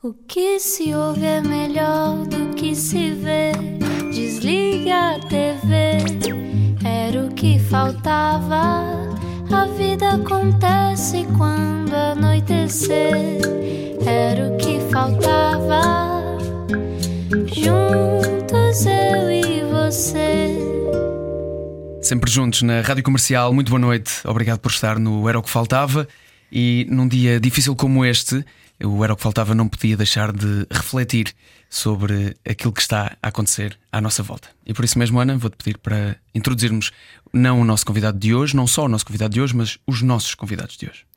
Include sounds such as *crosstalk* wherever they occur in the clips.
O que se ouve é melhor do que se vê. Desliga a TV, era o que faltava. A vida acontece quando anoitecer, era o que faltava. Juntos eu e você. Sempre juntos na Rádio Comercial. Muito boa noite. Obrigado por estar no Era o que Faltava. E num dia difícil como este, o Era o que Faltava não podia deixar de refletir sobre aquilo que está a acontecer à nossa volta. E por isso mesmo, Ana, vou-te pedir para introduzirmos não o nosso convidado de hoje, não só o nosso convidado de hoje, mas os nossos convidados de hoje.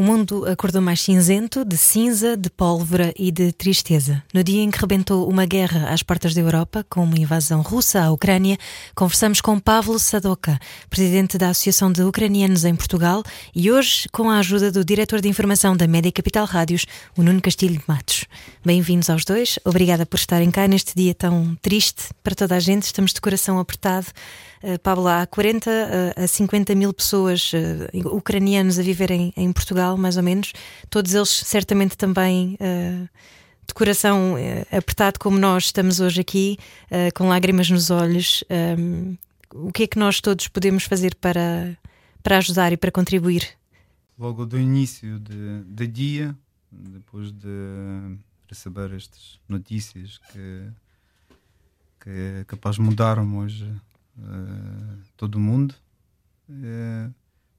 O mundo acordou mais cinzento, de cinza, de pólvora e de tristeza. No dia em que rebentou uma guerra às portas da Europa, com uma invasão russa à Ucrânia, conversamos com Pavlo Sadoka, presidente da Associação de Ucranianos em Portugal, e hoje com a ajuda do diretor de informação da Média Capital Rádios, o Nuno Castilho de Matos. Bem-vindos aos dois. Obrigada por estarem cá neste dia tão triste para toda a gente. Estamos de coração apertado. Uh, Pablo, há 40 uh, a 50 mil pessoas uh, ucranianos a viverem em Portugal, mais ou menos. Todos eles certamente também de coração apertado, como nós estamos hoje aqui, com lágrimas nos olhos. Um, o que é que nós todos podemos fazer para, para ajudar e para contribuir? Logo do início de, de dia, depois de receber estas notícias que, que capaz mudaram hoje uh, todo o mundo. Uh,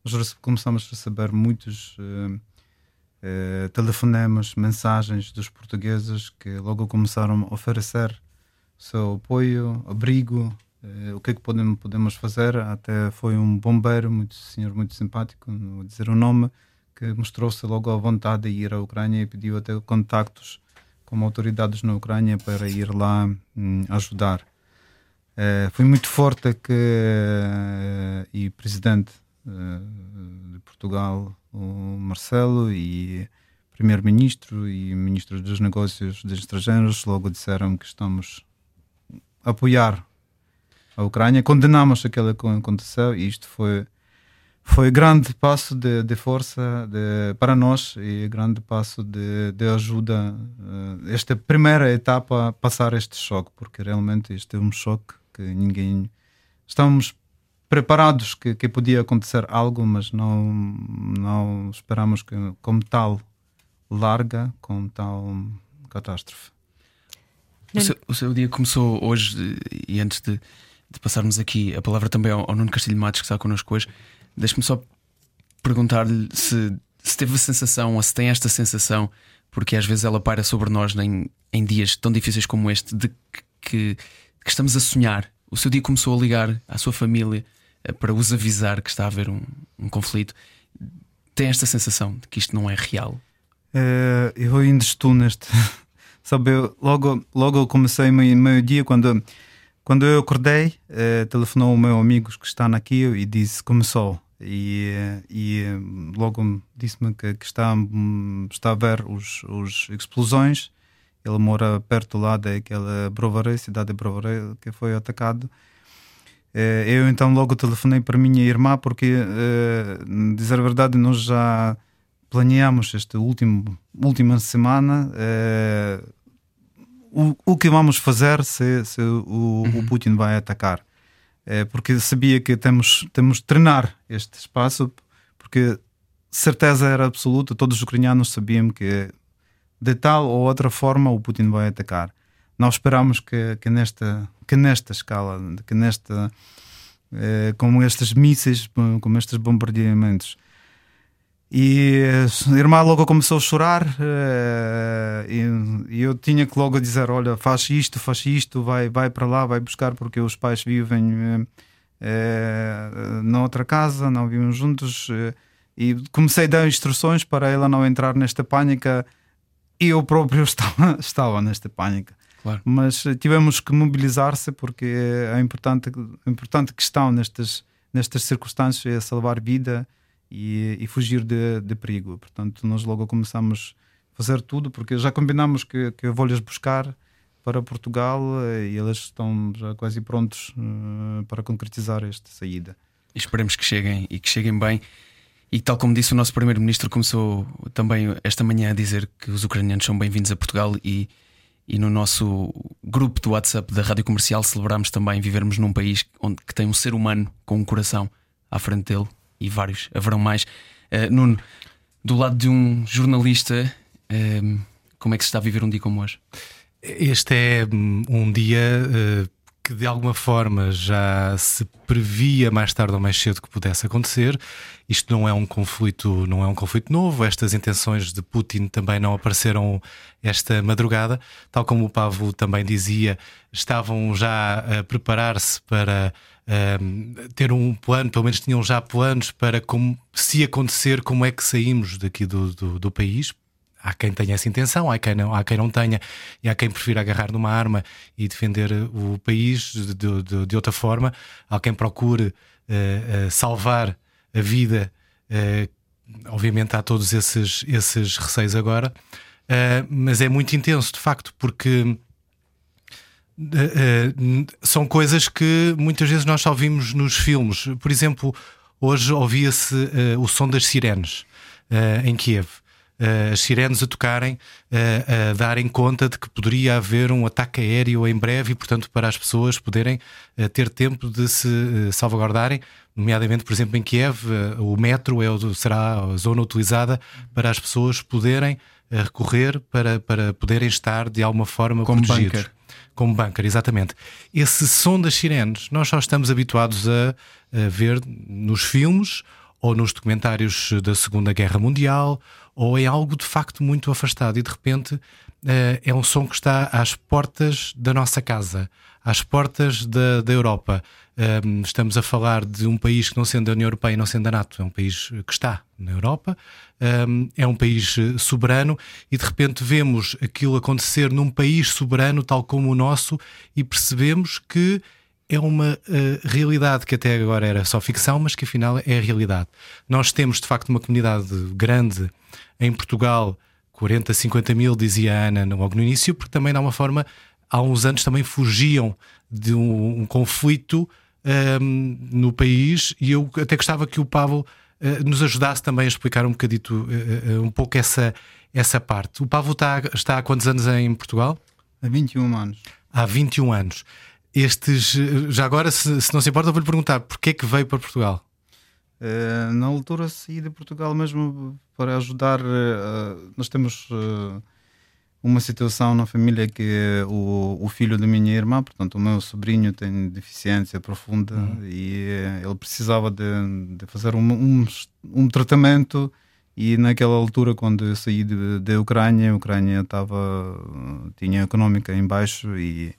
nós começamos a receber muitos uh, telefonemas, mensagens dos portugueses que logo começaram a oferecer seu apoio, abrigo, o que é que podemos, podemos fazer. Até foi um bombeiro, muito senhor muito simpático, não vou dizer o nome, que mostrou-se logo à vontade de ir à Ucrânia e pediu até contactos com autoridades na Ucrânia para ir lá hum, ajudar. Uh, foi muito forte que uh, e presidente uh, de Portugal, o Marcelo, e primeiro-ministro e ministro dos Negócios dos Estrangeiros logo disseram que estamos a apoiar a Ucrânia. Condenamos aquilo que aconteceu e isto foi foi grande passo de, de força de, para nós e grande passo de, de ajuda esta primeira etapa passar este choque porque realmente este é um choque que ninguém. Estávamos preparados que, que podia acontecer algo, mas não, não esperamos que, como tal, larga, como tal catástrofe. O seu, o seu, dia começou hoje, e antes de, de, passarmos aqui a palavra também ao, ao Nuno Castilho Matos, que está connosco hoje, deixe-me só perguntar-lhe se, se teve a sensação, ou se tem esta sensação, porque às vezes ela paira sobre nós em, em dias tão difíceis como este, de que, que estamos a sonhar. O seu dia começou a ligar à sua família eh, para os avisar que está a haver um, um conflito. Tem esta sensação de que isto não é real? Uh, eu ainda estou neste. *laughs* Sabe, eu, logo, logo comecei meio-dia, quando, quando eu acordei, uh, telefonou o meu amigo que está aqui e disse: Começou. E, e logo disse-me que, que, está, está a ver os, os explosões ele mora perto lá daquela Brovaré, cidade de Brovaré, que foi atacado. Eh, eu então logo telefonei para minha irmã porque, eh, dizer a verdade, nós já planeamos esta último, última semana eh, o, o que vamos fazer se, se o, uhum. o Putin vai atacar. porque sabia que temos, temos de treinar este espaço, porque certeza era absoluta, todos os ucranianos sabiam que de tal ou outra forma o Putin vai atacar. Nós esperamos que, que, nesta, que nesta escala, que nesta, eh, com estes mísseis, com estes bombardeamentos. E a irmã logo começou a chorar eh, e, eu tinha que logo dizer, olha, faz isto, faz isto, vai, vai para lá, vai buscar, porque os pais vivem eh, eh na outra casa, não vivem juntos. Eh, e comecei a dar instruções para ela não entrar nesta pânica eu próprio *laughs* estava, estava nesta pânica. Claro. Mas eh, tivemos que mobilizar-se porque é importante, a importante questão nestas, nestas circunstâncias é salvar vida e, e fugir de, de, perigo. Portanto, nós logo começamos a fazer tudo porque já combinamos que, que eu vou-lhes buscar para Portugal eh, e eles estão já quase prontos uh, para concretizar esta saída. Esperemos que cheguem e que cheguem bem. E tal como disse o nosso primeiro-ministro, começou também esta manhã a dizer que os ucranianos são bem-vindos a Portugal e, e no nosso grupo do WhatsApp da Rádio Comercial celebramos também vivermos num país onde que tem um ser humano com um coração à frente dele e vários haverão mais. Uh, Nuno, do lado de um jornalista, uh, como é que se está a viver um dia como hoje? Este é hum, um dia uh, que de alguma forma já se previa mais tarde ou mais cedo que pudesse acontecer. Isto não é um conflito, não é um conflito novo. Estas intenções de Putin também não apareceram esta madrugada, tal como o Pavo também dizia, estavam já a preparar-se para um, ter um plano, pelo menos tinham já planos para como se acontecer, como é que saímos daqui do, do, do país, há quem tenha essa intenção, há quem não, há quem não tenha, e há quem prefira agarrar numa arma e defender o país de, de, de outra forma, há quem procure uh, uh, salvar a vida. Uh, obviamente há todos esses, esses receios agora, mas é muito intenso de facto, porque são coisas que muitas vezes nós só vimos nos filmes. Por exemplo, hoje ouvia-se o som das sirenes em Kiev uh, as sirenes a tocarem, uh, a darem conta de que poderia haver um ataque aéreo em breve e, portanto, para as pessoas poderem uh, ter tempo de se salvaguardarem, nomeadamente, por exemplo, em Kiev, o metro é, será a zona utilizada para as pessoas poderem recorrer para, para poderem estar de alguma forma Como protegidos. Bunker. Como bunker, exatamente. Esse som das sirenes, nós só estamos habituados a, a ver nos filmes ou nos documentários da Segunda Guerra Mundial ou é algo de facto muito afastado e de repente uh, é um som que está às portas da nossa casa, às portas da, da Europa. Um, estamos a falar de um país que, não sendo da União Europeia não sendo da NATO, é um país que está na Europa, um, é um país eh, soberano e de repente vemos aquilo acontecer num país soberano, tal como o nosso, e percebemos que é uma uh, realidade que até agora era só ficção, mas que afinal é a realidade. Nós temos de facto uma comunidade grande em Portugal, 40, 50 mil, dizia a Ana logo no início, porque também, de uma forma, há uns anos também fugiam de um, um conflito um, ehm, no país e eu até gostava que o Pablo uh, nos ajudasse também a explicar um bocadito, uh, um pouco essa, essa parte. O Pablo está, está há quantos anos em Portugal? Há 21 anos. Há 21 anos. Estes, já agora, se, se não se importa, vou-lhe perguntar porquê é que veio para Portugal? Uh, na altura saí de Portugal mesmo para ajudar. Uh, nós temos uh, uma situação na família que o, o, filho da minha irmã, portanto, o meu sobrinho tem deficiência profunda uhum. e ele precisava de, de fazer um, um, um, tratamento. E naquela altura, quando eu saí da Ucrânia, a Ucrânia estava, tinha económica em baixo e,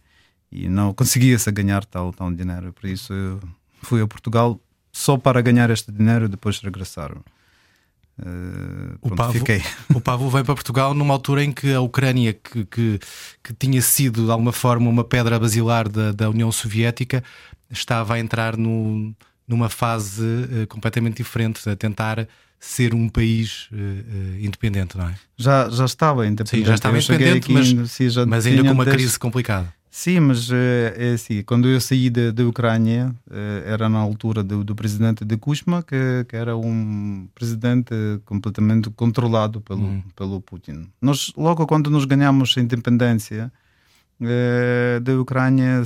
e não conseguia-se ganhar tal, tal dinheiro. Por isso, fui a Portugal só para ganhar este dinheiro e depois regressar. Uh, o, Pavo, fiquei. *laughs* o Pavo veio para Portugal numa altura em que a Ucrânia, que, que, que tinha sido de alguma forma uma pedra basilar da, da União Soviética, estava a entrar no, numa fase uh, completamente diferente, a tentar ser um país uh, independente, não é? Já, já estava independente. Sim, já estava independente, mas, sim, mas ainda com uma crise complicada. Sim, mas é, é assim, quando eu saí da Ucrânia, eh, era na altura do, do presidente de Kushma, que, que, era um presidente completamente controlado pelo, uhum. pelo Putin. Nós, logo quando nós ganhamos a independência é, da Ucrânia,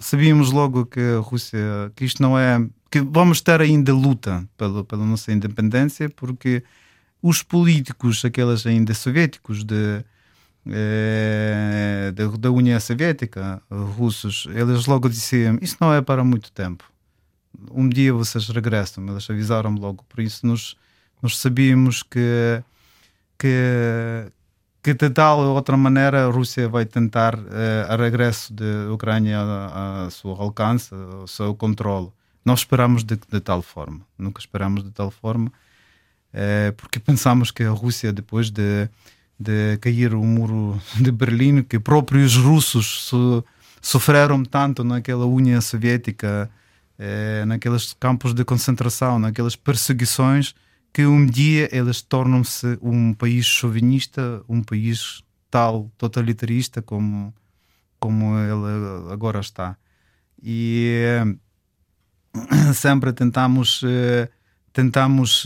sabíamos logo que a Rússia, que isto não é, que vamos ter ainda luta pela, pela nossa independência, porque os políticos, aqueles ainda soviéticos de é, da, da, União Soviética, russos, eles logo diziam: Isso não é para muito tempo. Um dia vocês regressam. Eles avisaram logo. Por isso, nós, nós sabíamos que, que, que de tal ou outra maneira a Rússia vai tentar é, a regresso da Ucrânia a, a seu alcance, ao seu controle. Nós esperamos de, de tal forma. Nunca esperamos de tal forma, é, porque *laughs* pensamos que a Rússia, depois de de cair o muro *laughs* de Berlim, que próprios russos so, sofreram tanto naquela União Soviética, eh, naqueles campos de concentração, naquelas perseguições, que um dia eles tornam-se um país chauvinista, um país tal totalitarista como, como ele agora está. E eh, *clears throat* sempre tentamos eh, tentamos,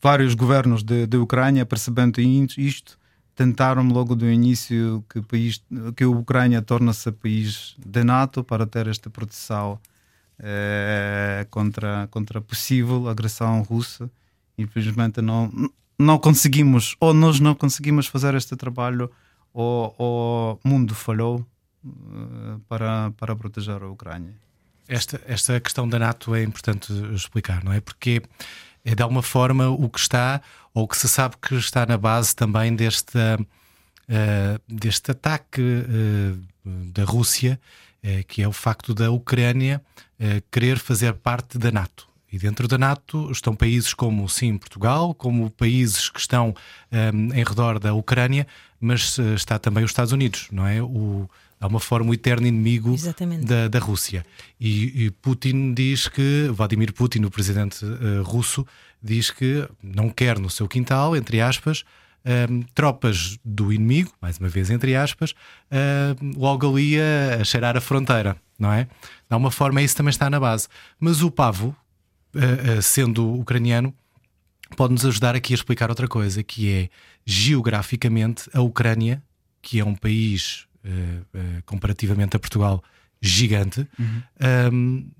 vários governos da Ucrânia, percebendo isto, tentaram logo do início que, país, que a Ucrânia torna-se país de NATO para ter esta proteção eh, contra, contra possível agressão russa. Infelizmente não, não conseguimos, ou nós não conseguimos fazer este trabalho, ou o mundo falhou eh, para, para proteger a Ucrânia. Esta, esta questão da NATO é importante explicar, não é? Porque é de alguma forma o que está, ou que se sabe que está na base também deste, uh, deste ataque uh, da Rússia, uh, que é o facto da Ucrânia querer fazer parte da NATO. E dentro da NATO estão países como, sim, Portugal, como países que estão um, em redor da Ucrânia, mas está também os Estados Unidos, não é? O, há uma forma o eterno inimigo da, da Rússia. E, e, Putin diz que, Vladimir Putin, o presidente uh, russo, diz que não quer no seu quintal, entre aspas, uh, tropas do inimigo, mais uma vez entre aspas, uh, logo ali a, a cheirar a fronteira, não é? De alguma forma, isso também está na base. Mas o Pavo, sendo ucraniano, pode-nos ajudar aqui a explicar outra coisa, que é geograficamente a Ucrânia, que é um país uh, comparativamente a Portugal, gigante. Uhum. Um,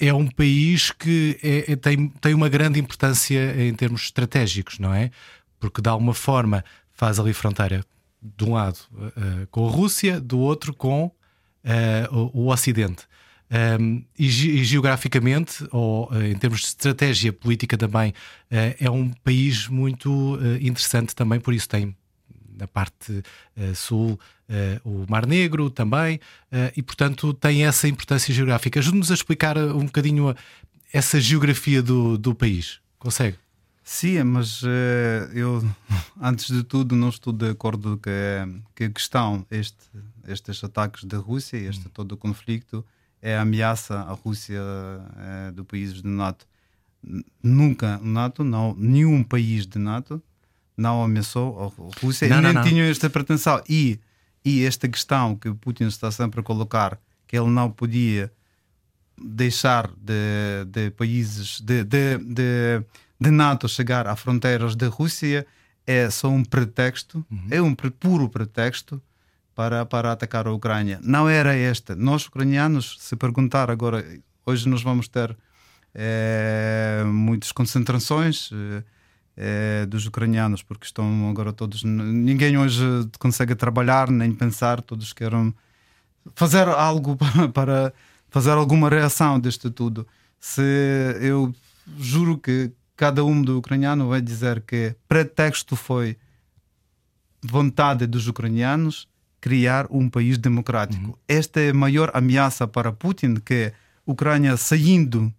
é um país que é, é, tem, tem uma grande importância em termos estratégicos, não é? Porque de alguma forma faz ali fronteira de um lado uh, com a Rússia, do outro com uh, o, o, Ocidente. Um, e, e, geograficamente, ou uh, em termos de estratégia política também, é um país muito interessante também, por isso tem na parte uh, sul uh, o Mar Negro também, uh, e portanto tem essa importância geográfica. Ajude-nos a explicar um bocadinho essa geografia do, do país. Consegue? Sim, mas eu, *laughs* antes de tudo, não estou de acordo que, que a questão, este, estes ataques da Rússia, este hum. todo o conflito, é a ameaça à Rússia do países do NATO. Nunca NATO, não, nenhum país de NATO não ameaçou a Rússia não, e nem não, tinham esta pretensão. E, e esta questão que o Putin está sempre a colocar, que ele não podia deixar de, de países de, de, de, de NATO chegar a fronteiras da Rússia, é só um pretexto, uhum. é um puro pretexto para, para atacar a Ucrânia. Não era esta. Nós, ucranianos, se perguntar agora, hoje nós vamos ter é, muitas concentrações. É, é, dos ucranianos, porque estão agora todos. Ninguém hoje consegue trabalhar nem pensar, todos querem fazer algo *laughs* para, fazer alguma reação deste tudo. Se eu juro que cada um do ucraniano vai dizer que pretexto foi vontade dos ucranianos criar um país democrático. Uhum. Esta é a maior ameaça para Putin, que a Ucrânia saindo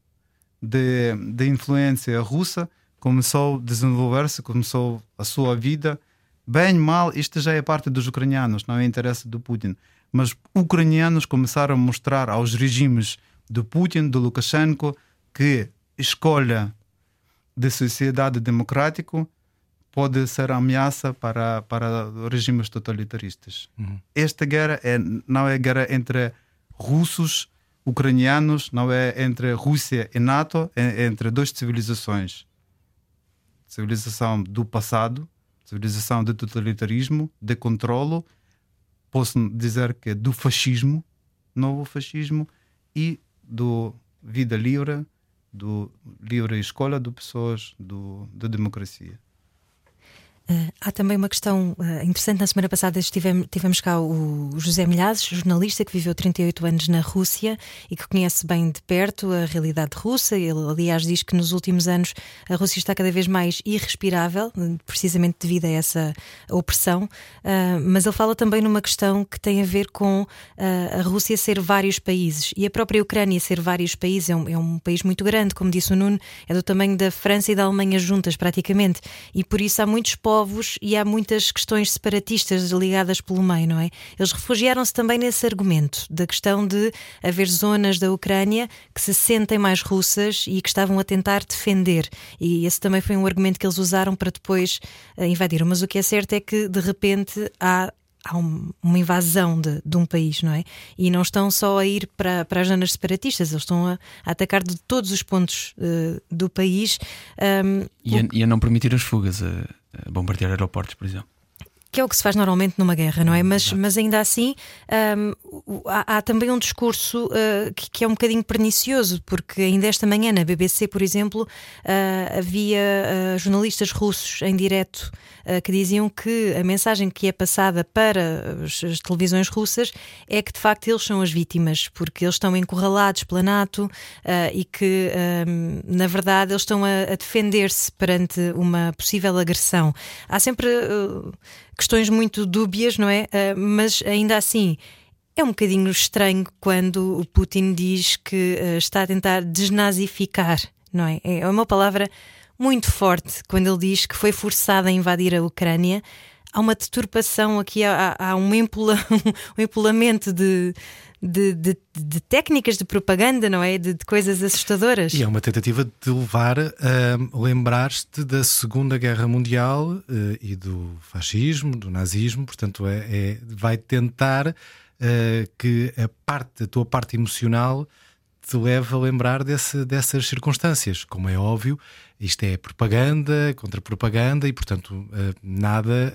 de, de influência russa começou a desenvolver-se, começou a sua vida. Bem, mal, isto já é parte dos ucranianos, não é interesse do Putin. Mas ucranianos começaram a mostrar aos regimes do Putin, do Lukashenko, que escolha de sociedade democrática pode ser ameaça para, para regimes totalitaristas. Uhum. Esta guerra é, não é guerra entre russos, ucranianos, não é entre Rússia e NATO, é entre duas civilizações civilização do passado, civilização de totalitarismo, de controlo, posso dizer que do fascismo, novo fascismo, e do vida livre, do livre escolha de pessoas, do, da democracia. Uh, há também uma questão uh, interessante. Na semana passada estivemos, tivemos cá o José Milhazes, jornalista que viveu 38 anos na Rússia e que conhece bem de perto a realidade russa. Ele, aliás, diz que nos últimos anos a Rússia está cada vez mais irrespirável, precisamente devido a essa opressão. Uh, mas ele fala também numa questão que tem a ver com a Rússia ser vários países e a própria Ucrânia ser vários países. É um, é um país muito grande, como disse o Nuno, é do tamanho da França e da Alemanha juntas, praticamente. E por isso há muitos povos povos e há muitas questões separatistas ligadas pelo meio, não é? Eles refugiaram-se também nesse argumento da questão de haver zonas da Ucrânia que se sentem mais russas e que estavam a tentar defender. E esse também foi um argumento que eles usaram para depois uh, invadir. Mas o que é certo é que de repente há há um, uma invasão de, de, um país, não é? E não estão só a ir para, para as zonas separatistas, eles estão a, a atacar de todos os pontos uh, do país. Um, e, a, e, a, não permitir as fugas, a, a bombardear aeroportos, por exemplo que é o que se faz normalmente numa guerra, não é? Mas, mas ainda assim um, há, há, também um discurso uh, que, que, é um bocadinho pernicioso, porque ainda esta manhã na BBC, por exemplo, uh, havia uh, jornalistas russos em direto que diziam que a mensagem que é passada para as, televisões russas é que de facto eles são as vítimas, porque eles estão encurralados pela NATO e que um, na verdade eles estão a, defender-se perante uma possível agressão. Há sempre questões muito dúbias, não é? Mas ainda assim. É um bocadinho estranho quando o Putin diz que está a tentar desnazificar, não é? É uma palavra muito forte quando ele diz que foi forçado a invadir a Ucrânia. Há uma deturpação aqui, há, há um, empula, *laughs* um empolamento de, de, de, de, técnicas de propaganda, não é? De, de, coisas assustadoras. E é uma tentativa de levar a lembrar-te da Segunda Guerra Mundial uh, e do fascismo, do nazismo, portanto, é, é vai tentar uh, que a parte, a tua parte emocional te leve a lembrar desse, dessas circunstâncias. Como é óbvio, isto é propaganda contra propaganda e, portanto, eh, nada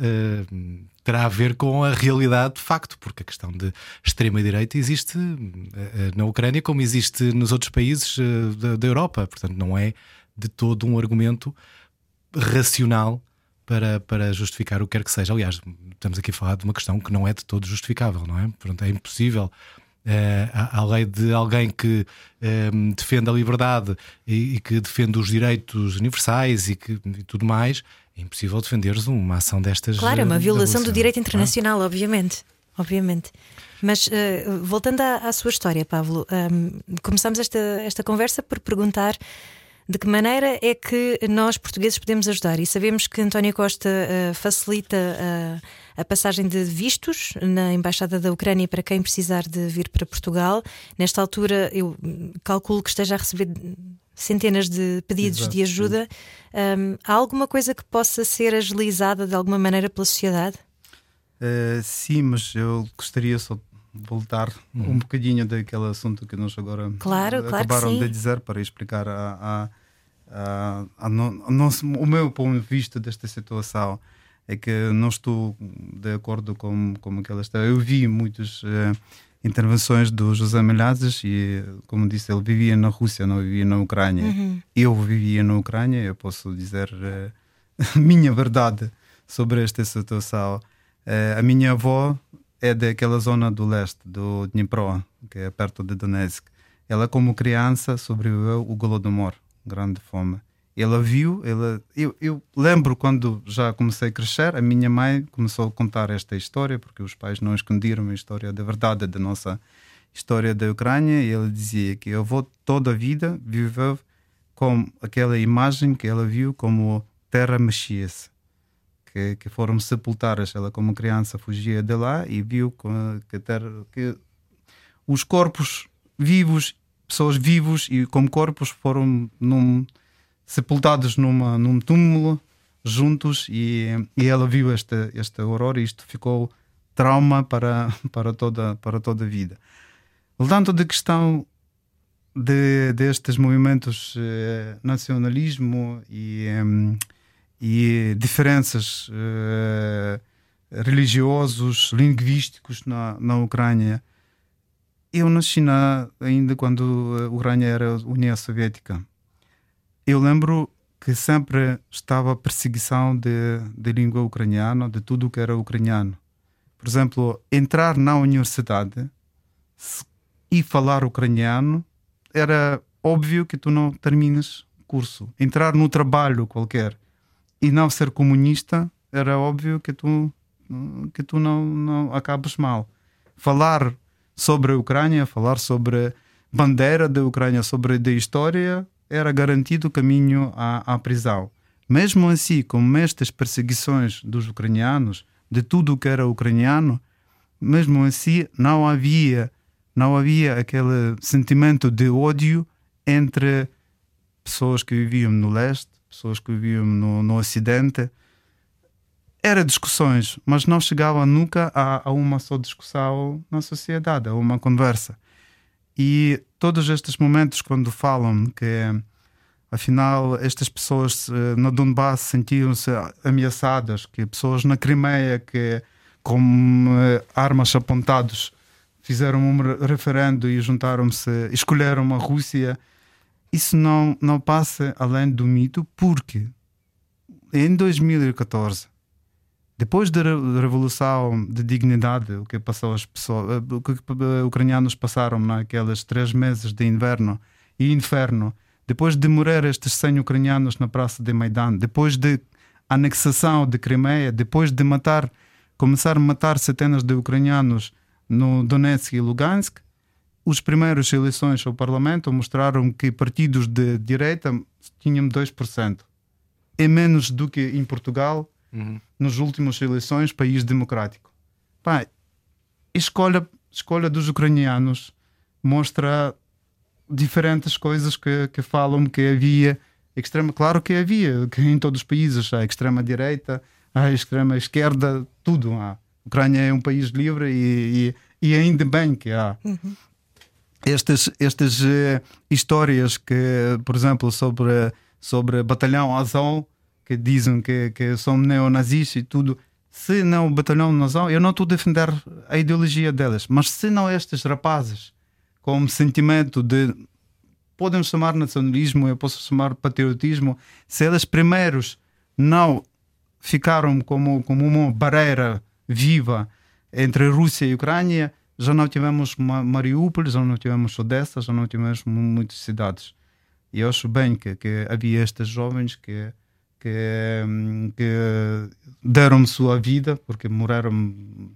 terá a ver com a realidade de facto, porque a questão de extrema-direita existe eh, na Ucrânia como existe nos outros países eh, da, da Europa. Portanto, não é de todo um argumento racional para, para justificar o que quer que seja. Aliás, estamos aqui a falar de uma questão que não é de todo justificável, não é? Portanto, é impossível. A, lei de alguém que uh, defende a liberdade e, e, que defende os direitos universais e, que, e tudo mais, é impossível defenderes uma ação destas. Claro, é uma violação do direito internacional, obviamente. Obviamente. Mas uh, voltando à, à, sua história, Pablo, um, começamos esta, esta conversa por perguntar de que maneira é que nós portugueses podemos ajudar? E sabemos que António Costa uh, facilita uh, a passagem de vistos na Embaixada da Ucrânia para quem precisar de vir para Portugal. Nesta altura, eu calculo que esteja a receber centenas de pedidos Exato, de ajuda. Um, há alguma coisa que possa ser agilizada de alguma maneira pela sociedade? Uh, sim, mas eu gostaria só de voltar hum. um bocadinho daquele assunto que nós agora claro, acabaram claro de dizer para explicar a, a, a, a no, nosso, o meu ponto de vista desta situação. É que não estou de acordo com, com aquela está. Eu vi muitos. Uh, intervenções do José Milhazes e, como disse, ele vivia na Rússia, não vivia na Ucrânia. Uhum. Eu vivia na Ucrânia, eu posso dizer uh, a *laughs* minha verdade sobre esta situação. Uh, a minha avó é daquela zona do leste, do Dnipro, que é perto de Donetsk. Ela, como criança, sobreviveu o Golodomor, grande fome. Ela viu, ela, eu, eu, lembro quando já comecei a crescer, a minha mãe começou a contar esta história, porque os pais não esconderam a história da verdade da nossa história da Ucrânia, e ela dizia que a avó toda a vida viveu com aquela imagem que ela viu como terra mexia-se, que, que foram sepultadas. Ela, como criança, fugia de lá e viu que, terra, que os corpos vivos, pessoas vivos e como corpos foram num sepultados numa, num túmulo juntos e, e ela viu esta, esta aurora e isto ficou trauma para, *laughs* para, toda, para toda a vida. Voltando da questão de, destes movimentos eh, nacionalismo e, eh, e diferenças eh, religiosos, linguísticos na, na Ucrânia. Eu nasci na, ainda quando a Ucrânia era União Soviética eu lembro que sempre estava perseguição de, de língua ucraniana, de tudo que era ucraniano. Por exemplo, entrar na universidade e falar ucraniano era óbvio que tu não terminas curso. Entrar no trabalho qualquer e não ser comunista era óbvio que tu que tu não, não acabas mal. Falar sobre a Ucrânia, falar sobre bandeira da Ucrânia, sobre a história, era garantido o caminho à, à prisão. Mesmo assim, com estas perseguições dos ucranianos, de tudo o que era ucraniano, mesmo assim não havia não havia aquele sentimento de ódio entre pessoas que viviam no leste, pessoas que viviam no, no ocidente. era discussões, mas não chegava nunca a, a, uma só discussão na sociedade, a uma conversa. E todos estes momentos, quando falam que afinal estas pessoas eh, no Donbass sentiam-se ameaçadas, que pessoas na Crimeia que com eh, armas apontadas fizeram um referendo e juntaram-se, escolheram a Rússia, isso não, não passa além do mito, porque em 2014 depois da revolução de dignidade, o que passou as pessoas, eh, o que os ucranianos passaram naqueles três meses de inverno e inferno, depois de morrer estes 100 ucranianos na praça de Maidan, depois de anexação de Crimeia, depois de matar, começar a matar centenas de ucranianos no Donetsk e Lugansk, os primeiros eleições ao parlamento mostraram que partidos de direita tinham 2%. É menos do que em Portugal uhum. nas últimas eleições, país democrático. Pai, escolha, escolha dos ucranianos mostra diferentes coisas que, que falam que havia extrema, claro que havia, que em todos os países a extrema direita, a extrema esquerda, tudo há. A Ucrânia é um país livre e, e, e ainda bem que há. Uhum. Estas, estas uh, histórias que, por exemplo, sobre, sobre Batalhão Azov, que dizem que, que são neonazis e tudo. Se não o batalhão nazão, eu não estou a defender a ideologia delas, mas se não estes rapazes com sentimento de podem chamar nacionalismo, eu posso chamar patriotismo, se eles primeiros não ficaram como, como uma barreira viva entre Rússia e Ucrânia, já não tivemos Mariupol, já não tivemos Odessa, já não tivemos muitas cidades. E eu acho bem que, que havia estes jovens que que, que deram sua vida, porque morreram,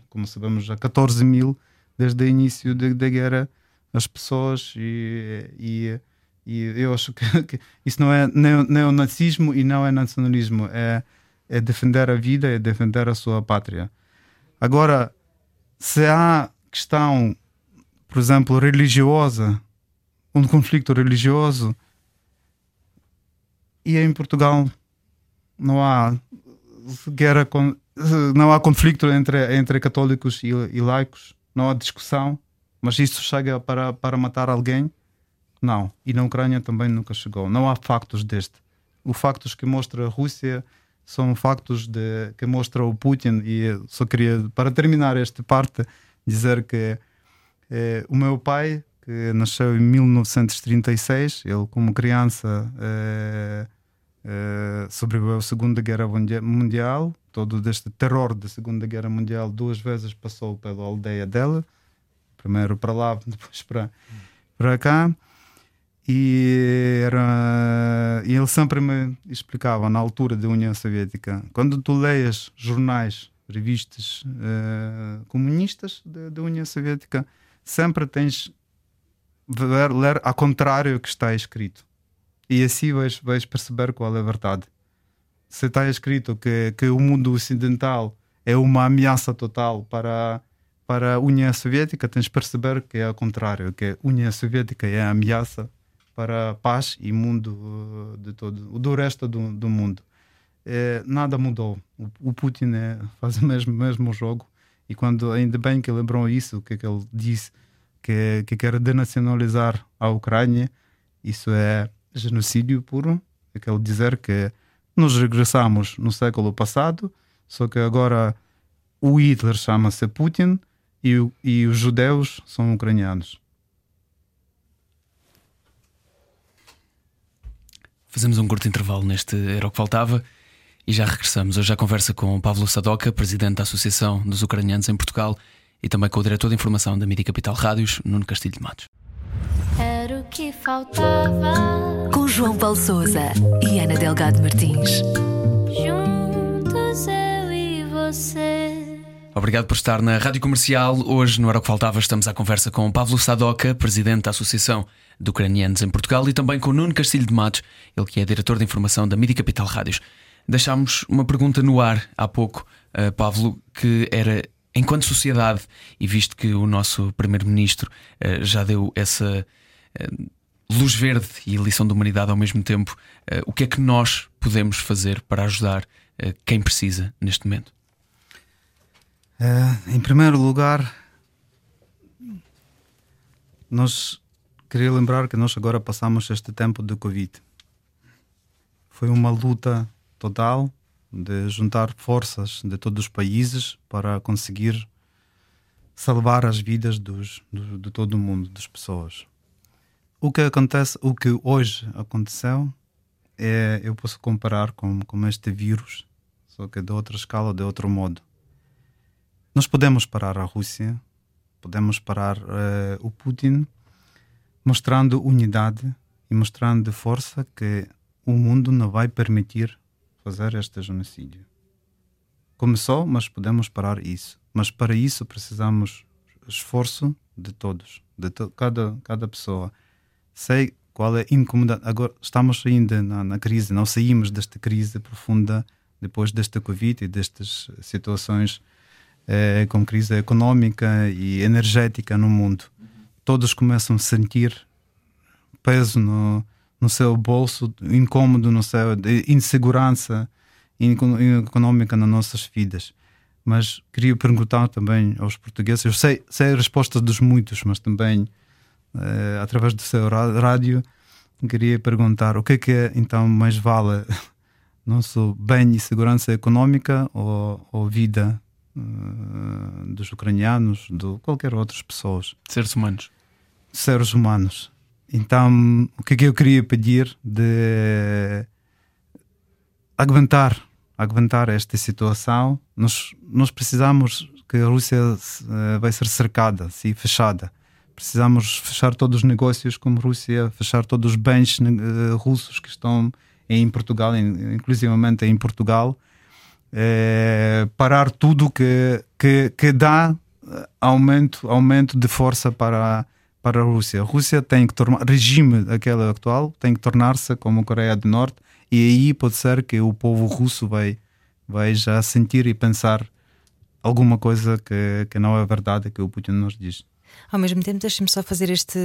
como sabemos, já 14 mil desde o início da guerra, as pessoas, e, e, e eu acho que, *laughs* que, isso não é neonazismo e não é nacionalismo, é, é defender a vida, é defender a sua pátria. Agora, se há questão, por exemplo, religiosa, um conflito religioso, e em Portugal não há guerra não há conflito entre, entre católicos e, e laicos, não há discussão, mas isso chega para, para matar alguém? Não. E na Ucrânia também nunca chegou. Não há factos deste. Os factos que mostra a Rússia são factos de, que mostra o Putin. E só queria, para terminar esta parte, dizer que eh, o meu pai, que nasceu em 1936, ele, como criança, eh, Uh, sobreviveu à Segunda Guerra Mundial, todo este terror da Segunda Guerra Mundial duas vezes passou pela aldeia dela, primeiro para lá, *laughs* depois para, para cá. E, era, ele sempre me explicava, na altura da União Soviética, quando tu leias jornais, revistas uh, comunistas da, União Soviética, sempre tens ler, ler ao contrário que está escrito e assim vais, vais perceber qual é a verdade. Se está escrito que, que o mundo ocidental é uma ameaça total para, para a União Soviética, tens de perceber que é ao contrário, que a União Soviética é a ameaça para a paz e mundo uh, de todo, do resto do, do mundo. É, nada mudou. O, o Putin é, *laughs* faz o mesmo, mesmo jogo. E quando ainda bem que lembrou isso, que, que ele disse que, que quer denacionalizar a Ucrânia, isso é genocídio puro, aquele dizer que nos regressamos no século passado, só que agora o Hitler chama-se Putin e, e os judeus são ucranianos. Fazemos um curto intervalo neste Era o que Faltava e já regressamos. Hoje a conversa com Pavlo Sadoka, presidente da Associação dos Ucranianos em Portugal, e também com o diretor de informação da Mídia Capital Rádios, Nuno Castilho de Matos. Era o que faltava. Com João Paulo Souza e Ana Delgado Martins. Juntos eu e você. Obrigado por estar na Rádio Comercial. Hoje, no Era o que Faltava, estamos à conversa com Pavlo Sadoka, presidente da Associação de Ucranianos em Portugal, e também com Nuno Castilho de Matos, ele que é diretor de informação da Mídia Capital Rádios. Deixámos uma pergunta no ar há pouco, uh, Pavlo, que era enquanto sociedade, e visto que o nosso Primeiro-Ministro uh, já deu essa uh, luz verde e lição de humanidade ao mesmo tempo, uh, o que é que nós podemos fazer para ajudar quem precisa neste momento? em primeiro lugar, nós queria lembrar que nós agora passamos este tempo de Covid. Foi uma luta total de juntar forças de todos os países para conseguir salvar as vidas dos, do, de todo o mundo, das pessoas. O que acontece, o que hoje aconteceu, é, eu posso comparar com, com este vírus, só que de outra escala, de outro modo. Nós podemos parar a Rússia, podemos parar uh, o Putin, mostrando unidade e mostrando força que o mundo não vai permitir fazer este genocídio. Começou, mas podemos parar isso. Mas para isso precisamos esforço de todos, de to cada, cada pessoa. Sei qual é a incomodidade. Agora estamos ainda na, na, crise, não saímos desta crise profunda depois desta Covid e destas situações eh, com crise económica e energética no mundo. Todos começam a sentir peso no, no seu bolso, incômodo no seu, insegurança econômica nas nossas vidas. Mas queria perguntar também aos portugueses, eu sei, sei a resposta dos muitos, mas também uh, através do seu rádio, queria perguntar o que é que é, então mais vale *laughs* nosso bem e segurança econômica ou, ou vida uh, dos ucranianos, de qualquer outras pessoas. Seres humanos. Seres humanos. Então, o que é que eu queria pedir de aguentar, aguentar esta situação? Nós, nós precisamos que a Rússia uh, vai ser cercada, sim, fechada. Precisamos fechar todos os negócios com a Rússia, fechar todos os bens uh, russos que estão em Portugal, inclusivamente em Portugal, é, parar tudo que, que, que dá aumento, aumento de força para para a Rússia. A Rússia tem que tornar, regime aquele atual, tem que tornar-se como a Coreia do Norte e aí pode ser que o povo russo vai, vai já sentir e pensar alguma coisa que, que não é verdade que o Putin nos diz. Ao mesmo tempo, deixe-me só fazer este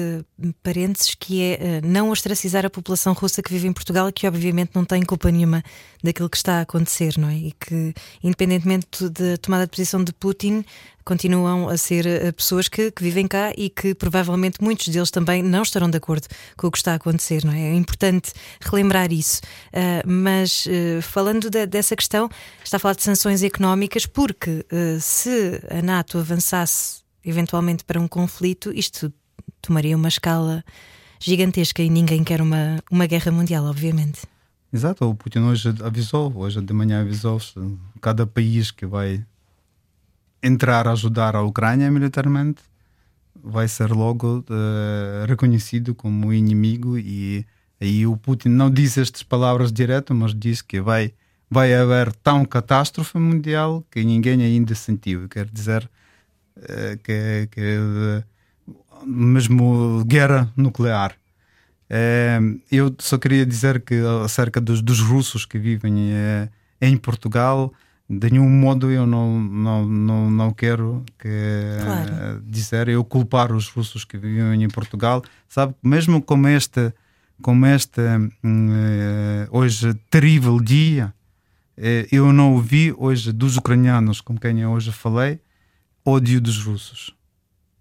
parênteses que é uh, não ostracizar a população russa que vive em Portugal que obviamente não tem culpa nenhuma daquilo que está a acontecer, não é? E que, independentemente da tomada de posição de Putin, continuam a ser uh, pessoas que, que, vivem cá e que provavelmente muitos deles também não estarão de acordo com o que está a acontecer, não é? É importante relembrar isso. Uh, mas falando de, dessa questão, está a falar de sanções económicas, porque se a NATO avançasse eventualmente para um conflito, isto tomaria uma escala gigantesca e ninguém quer uma, uma guerra mundial, obviamente. Exato, o Putin hoje avisou, hoje de manhã avisou cada país que vai entrar a ajudar a Ucrânia militarmente vai ser logo uh, reconhecido como inimigo e aí o Putin não diz estas palavras direto, mas diz que vai vai haver tão catástrofe mundial que ninguém ainda sentiu. Quer dizer, eh, que, que é mesmo guerra nuclear. É, eu só queria dizer que acerca dos, dos russos que vivem é, em Portugal, de nenhum modo eu não, não, não, não quero que, claro. dizer, eu culpar os russos que vivem em Portugal. Sabe, mesmo com este, com este hoje terrível dia, eu não ouvi hoje dos ucranianos com quem eu hoje falei, ódio dos russos.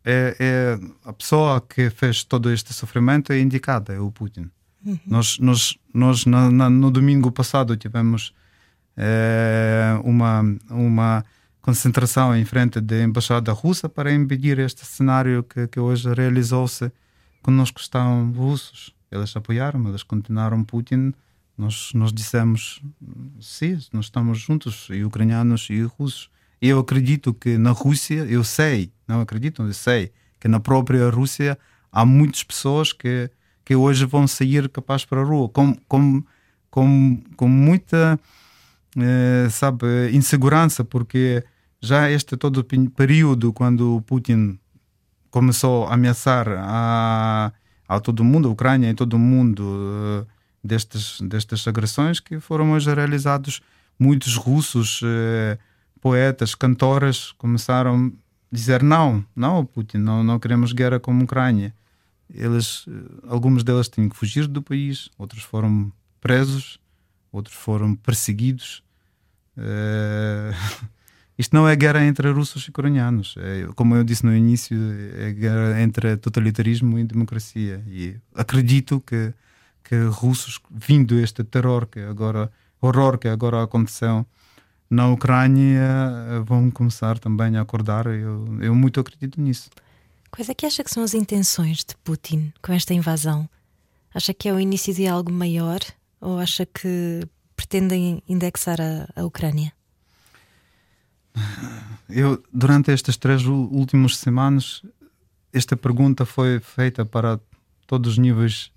É, é, a pessoa que fez todo este sofrimento é indicada, é o Putin. Uhum. Nós, nós, nós na, na, no domingo passado tivemos é, uma, uma concentração em frente da embaixada russa para impedir este cenário que, que hoje realizou-se conosco estão russos. Eles apoiaram, eles continuaram Putin. Nós, nós dissemos sim, nós estamos juntos, e ucranianos e russos. Eu acredito que na Rússia, eu sei, não acredito, eu sei que na própria Rússia há muitas pessoas que, que hoje vão sair capazes para a rua com, com, com, com muita eh, sabe, insegurança, porque já este todo o período quando o Putin começou a ameaçar a, a todo mundo, a Ucrânia e todo mundo uh, destas, destas agressões que foram hoje realizados muitos russos uh, poetas, cantoras começaram a dizer não, não, Putin, não, não queremos guerra com a Ucrânia. Eles, eh, algumas delas tinham que fugir do país, outros foram presos, outros foram perseguidos. Uh, *laughs* isto não é guerra entre russos e ucranianos. É, como eu disse no início, é guerra entre totalitarismo e democracia. E acredito que, que russos, vindo este terror que agora, horror que agora aconteceu na Ucrânia, vão começar também a acordar. Eu, eu muito acredito nisso. Quais é que acha que são as intenções de Putin com esta invasão? Acha que é o início de algo maior ou acha que pretendem indexar a, a Ucrânia? *laughs* Eu, durante estas três últimas semanas, esta pergunta foi feita para todos os níveis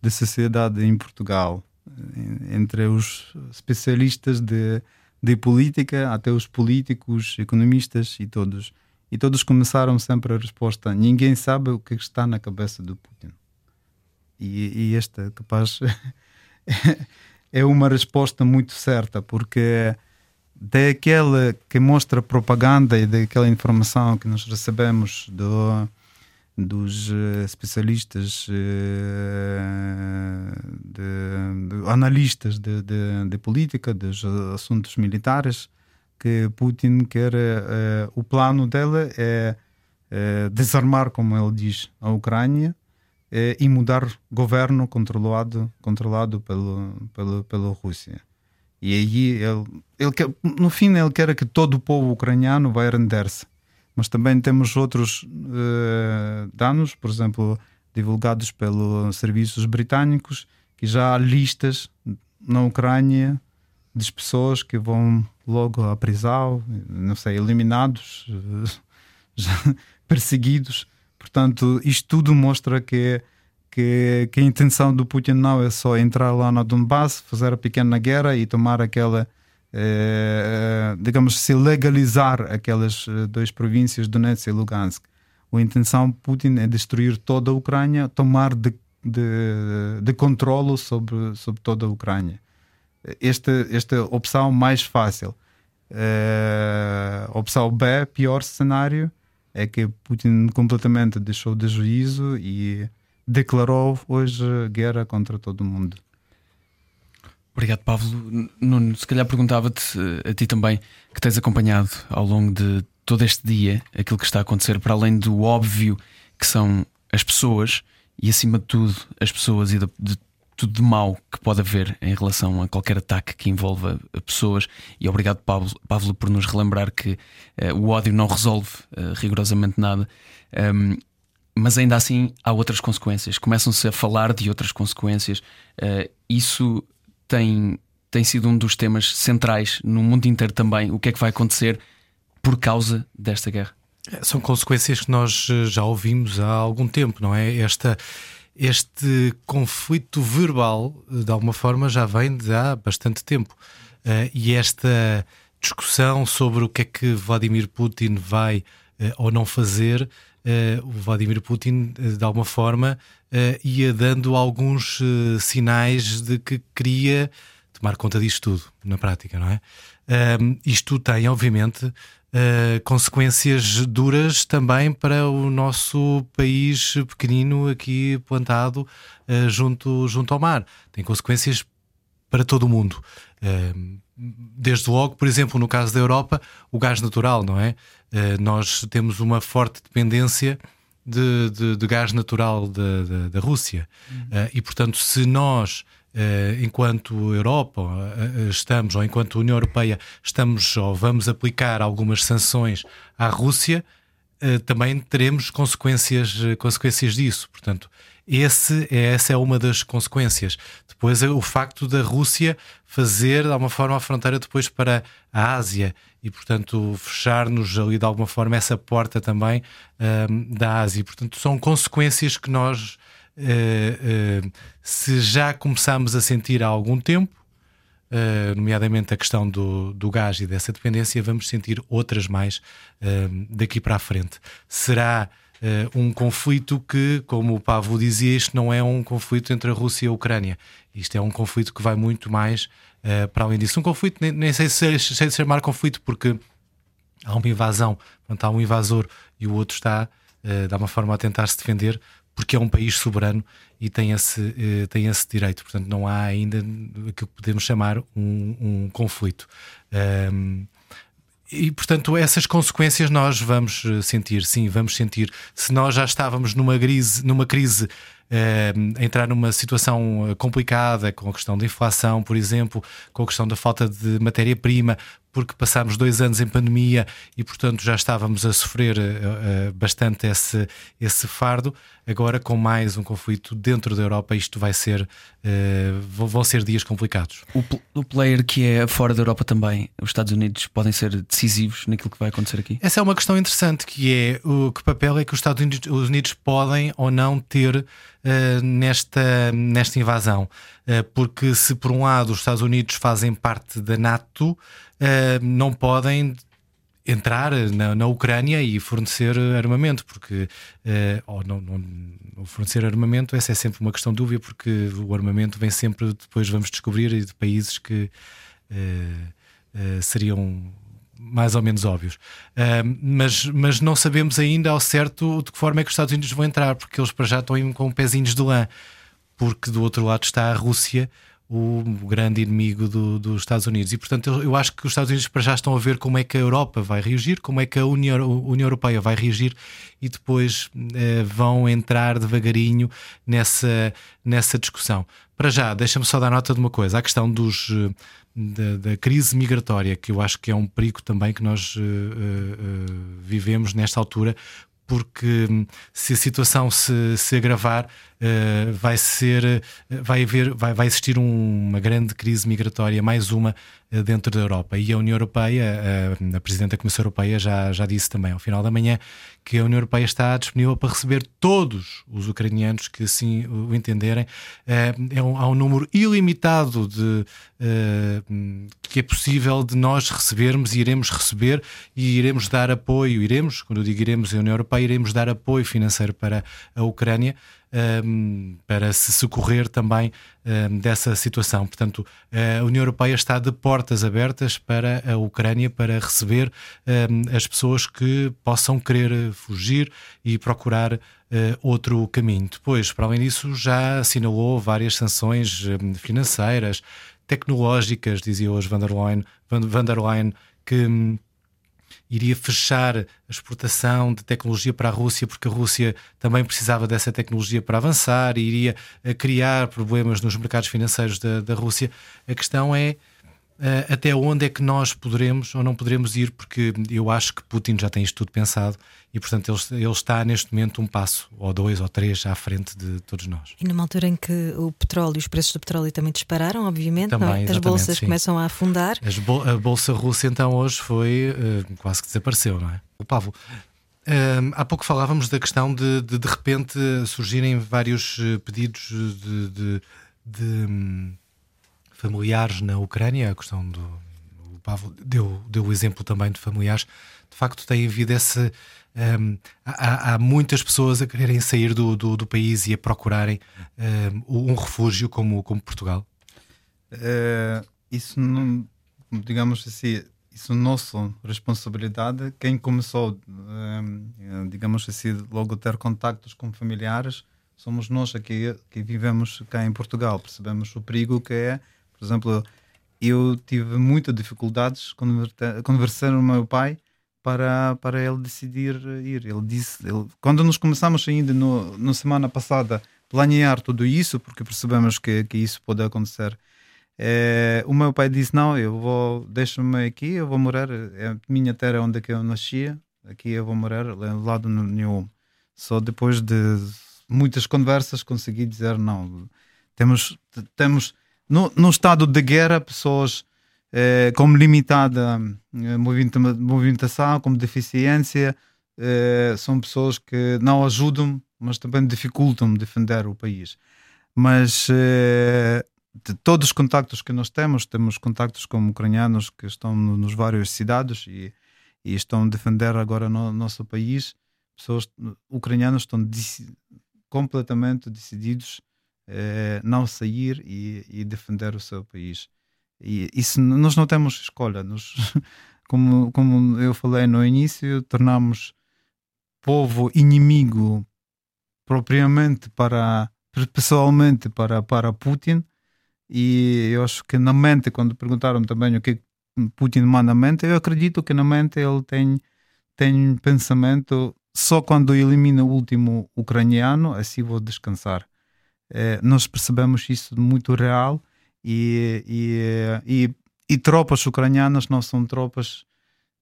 de sociedade em Portugal, entre os especialistas de, de política até os políticos, economistas e todos. E todos começaram sempre a resposta: ninguém sabe o que está na cabeça do Putin. E, e esta, capaz, *laughs* é uma resposta muito certa, porque daquela que mostra propaganda e daquela informação que nós recebemos do, dos uh, especialistas, uh, de, de analistas de, de, política, dos assuntos militares, que Putin quer, uh, o plano dela é desarmar, como ele diz, a Ucrânia eh, e mudar governo controlado controlado pelo pelo pela Rússia. E aí ele, ele quer, no fim ele quer que todo o povo ucraniano vai render-se mas também temos outros eh, danos por exemplo divulgados pelos serviços britânicos que já há listas na Ucrânia de pessoas que vão logo à prisão não sei eliminados *laughs* perseguidos. Portanto, isto tudo mostra que, que, que, a intenção do Putin não é só entrar lá na Donbass, fazer a pequena guerra e tomar aquela, eh, digamos, se legalizar aquelas eh, duas províncias, Donetsk e Lugansk. A intenção do Putin é destruir toda a Ucrânia, tomar de, de, de controle sobre, sobre toda a Ucrânia. Esta, esta opção mais fácil. Eh, opção B, pior cenário, é que Putin completamente deixou de juízo e declarou hoje guerra contra todo mundo. Obrigado, Pablo. Nuno, se calhar perguntava-te eh, a ti também, que tens acompanhado ao longo de todo este dia aquilo que está a acontecer, para além do óbvio que são as pessoas e, acima de tudo, as pessoas e de, de tudo de mau que pode haver em relação a qualquer ataque que envolva pessoas. E obrigado, Pablo, Pablo por nos relembrar que uh, o ódio não resolve uh, rigorosamente nada. Um, mas ainda assim há outras consequências. Começam-se a falar de outras consequências. Uh, isso tem, tem sido um dos temas centrais no mundo inteiro também. O que é que vai acontecer por causa desta guerra? São consequências que nós já ouvimos há algum tempo, não é? Esta este conflito verbal, de alguma forma, já vem de há bastante tempo. Uh, e esta discussão sobre o que é que Vladimir Putin vai uh, ou não fazer, o Vladimir Putin, de alguma forma, ia dando alguns sinais de que queria tomar conta disto tudo, na prática, não é? isto tem, obviamente, Uh, consequências duras também para o nosso país pequenino aqui plantado uh, junto, junto ao mar. Tem consequências para todo o mundo. Uh, desde logo, por exemplo, no caso da Europa, o gás natural, não é? nós temos uma forte dependência de, de, de gás natural da, da, da Rússia. Uhum. e, portanto, se nós Uh, enquanto Europa estamos, ou enquanto União Europeia estamos ou vamos aplicar algumas sanções à Rússia, também teremos consequências, consequências disso. Portanto, esse, essa é uma das consequências. Depois, o facto da Rússia fazer, de alguma forma, a fronteira depois para a Ásia e, portanto, fechar-nos ali, de alguma forma, essa porta também da Ásia. Portanto, são consequências que nós uh, uh, se já começamos a sentir há algum tempo, uh, nomeadamente a questão do, do gás e dessa dependência, vamos sentir outras mais daqui para a frente. Será um conflito que, como o Pavlo dizia, isto não é um conflito entre a Rússia e a Ucrânia. Isto é um conflito que vai muito mais para além disso. Um conflito, nem, nem sei se sei de chamar conflito, porque há uma invasão, portanto, há um invasor e o outro está, de alguma forma, a tentar se defender porque é um país soberano e tem esse, tem esse direito. Portanto, não há ainda aquilo que podemos chamar um, um conflito. Um, e, portanto, essas consequências nós vamos sentir, sim, vamos sentir. Se nós já estávamos numa crise, numa crise eh, entrar numa situação complicada com a questão da inflação, por exemplo, com a questão da falta de matéria-prima, porque passámos dois anos em pandemia e, portanto, já estávamos a sofrer uh, bastante esse, esse fardo. Agora, com mais um conflito dentro da Europa, isto vai ser, uh, vão ser dias complicados. O, o, player que é fora da Europa também, os Estados Unidos, podem ser decisivos naquilo que vai acontecer aqui? Essa é uma questão interessante, que é o que papel é que os Estados Unidos, os Unidos podem ou não ter uh, nesta, nesta invasão. porque se por um lado os Estados Unidos fazem parte da NATO, uh, não podem entrar na, na, Ucrânia e fornecer armamento, porque uh, ou não, não, fornecer armamento essa é sempre uma questão dúvida, porque o armamento vem sempre, depois vamos descobrir, de países que uh, seriam mais ou menos óbvios. mas, mas não sabemos ainda ao certo de que forma é que os Estados Unidos vão entrar, porque eles para já estão com pezinhos de lã, porque do outro lado está a Rússia o grande inimigo do, dos Estados Unidos. E, portanto, eu, eu, acho que os Estados Unidos para já estão a ver como é que a Europa vai reagir, como é que a União, a União Europeia vai reagir e depois eh, vão entrar devagarinho nessa, nessa discussão. Para já, deixa-me só dar nota de uma coisa: a questão dos. Eh, da, da, crise migratória, que eu acho que é um perigo também que nós uh, uh, vivemos nesta altura, porque hum, se a situação se, se agravar, uh, vai ser, vai haver, vai, vai existir um, uma grande crise migratória, mais uma dentro da Europa. E a União Europeia, uh, a Presidente da Comissão Europeia já, já disse também ao final da manhã que a União Europeia está disponível para receber todos os ucranianos que assim o entenderem. É um, há um número ilimitado de que é possível de nós recebermos e iremos receber e iremos dar apoio, iremos, quando eu digo iremos, a União Europeia, iremos dar apoio financeiro para a Ucrânia um, para se socorrer também um, dessa situação. Portanto, a União Europeia está de portas abertas para a Ucrânia para receber um, as pessoas que possam querer fugir e procurar uh, outro caminho. Depois, para além disso, já assinalou várias sanções financeiras, tecnológicas, dizia hoje van der Leyen, van der Leyen que iria fechar a exportação de tecnologia para a Rússia, porque a Rússia também precisava dessa tecnologia para avançar e iria eh, criar problemas nos mercados financeiros da, da Rússia. A questão é uh, até onde é que nós poderemos ou não poderemos ir, porque eu acho que Putin já tem isto tudo pensado e, portanto, ele, ele está neste momento um passo, ou dois, ou três à frente de todos nós. E numa altura em que o petróleo, os preços do petróleo também dispararam, obviamente, também, as bolsas sim. começam a afundar. Bol a bolsa russa, então, hoje foi uh, quase que desapareceu, não é? O Pablo. Uh, há pouco falávamos da questão de de, de repente surgirem vários eh, pedidos de, de, de familiares na Ucrânia, a questão do. O Pablo deu, deu o exemplo também de familiares. De facto, tem havido esse. Um, há, há, muitas pessoas a quererem sair do, do, do país e a procurarem um, um, refúgio como, como Portugal? É, isso não, digamos assim, isso é nossa responsabilidade. Quem começou, digamos assim, logo ter contactos com familiares, somos nós aqui que vivemos cá em Portugal. Percebemos o perigo que é por exemplo, eu tive muitas dificuldades conversar com o meu pai para, para ele decidir ir. Ele disse, ele, quando nós começamos ainda no, na semana passada planear tudo isso, porque percebemos que, que isso pode acontecer, é, o meu pai disse: Não, eu vou, deixa-me aqui, eu vou morar. É a minha terra onde é que eu nasci, aqui eu vou morar, lá do nenhum. Só depois de muitas conversas consegui dizer: Não, temos, temos no, no estado de guerra, pessoas eh, com limitada eh, movimentação, com deficiência, eh, são pessoas que não ajudam, mas também dificultam defender o país. Mas eh, de todos os contactos que nós temos, temos contactos com ucranianos que estão no, nos várias cidades e, e, estão a defender agora no nosso país. Pessoas ucranianas estão completamente decididos eh, não sair e, e, defender o seu país. E isso nós não temos escolha. Nós, *laughs* como, como eu falei no início, tornamos povo inimigo propriamente para pessoalmente para, para Putin e eu acho que na mente, quando perguntaram também o que Putin manda na mente, eu acredito que na mente ele tem, tem pensamento só quando elimina o último ucraniano, assim vou descansar. É, nós percebemos isso muito real e, e, e, e, tropas ucranianas não são tropas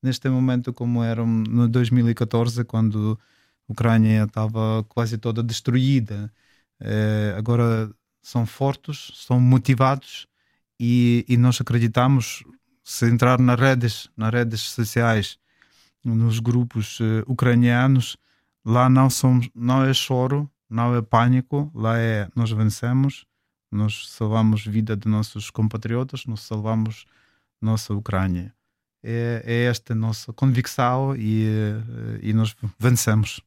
neste momento como eram no 2014, quando a Ucrânia estava quase toda destruída. É, agora são fortes, são motivados e, e nós acreditamos se entrar nas redes, nas redes sociais, nos grupos uh, ucranianos, lá não somos, não é choro, não é pânico, lá é nós vencemos, nós salvamos vida de nossos compatriotas, nós salvamos nossa Ucrânia. É, é esta nossa convicção e, uh, e nós vencemos.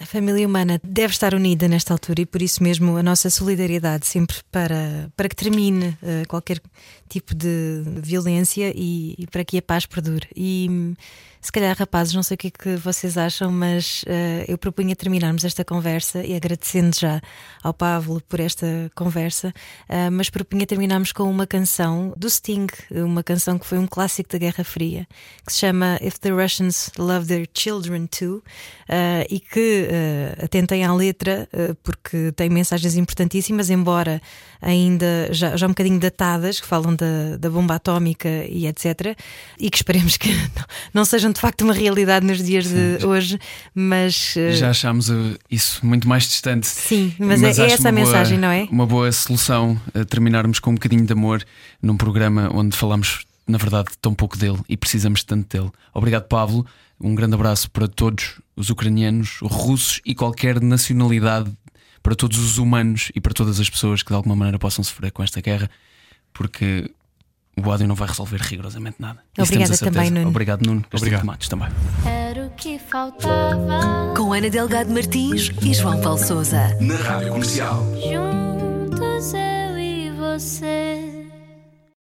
A família humana deve estar unida nesta altura e por isso mesmo a nossa solidariedade sempre para, para que termine uh, qualquer tipo de violência e, e, para que a paz perdure. E se calhar, rapazes, não sei o que é que vocês acham, mas uh, eu propunha terminarmos esta conversa e agradecendo já ao Pablo por esta conversa, uh, mas propunha terminarmos com uma canção do Sting, uma canção que foi um clássico da Guerra Fria, que se chama If the Russians Love Their Children Too, uh, e que atentem à letra, porque tem mensagens importantíssimas, embora ainda já, já um bocadinho datadas, que falam da, da bomba atómica e etc. E que esperemos que *laughs* não, não sejam de facto uma realidade nos dias Sim. de hoje, mas. Uh... Já achámos uh, isso muito mais distante. Sim, mas, mas é, é essa a mensagem, boa, não é? Uma boa solução uh, terminarmos com um bocadinho de amor num programa onde falamos, na verdade, tão pouco dele e precisamos tanto dele. Obrigado, Pablo. Um grande abraço para todos os ucranianos, russos e qualquer nacionalidade para todos os humanos e para todas as pessoas que de alguma maneira possam sofrer com esta guerra, porque o ódio não vai resolver rigorosamente nada. Obrigada também, Nuno. Obrigado, Nuno. Obrigado. Matos também. Era o que faltava. Com Ana Delgado Martins e João Paulo Souza. Na Rádio Comercial. Juntos eu e você.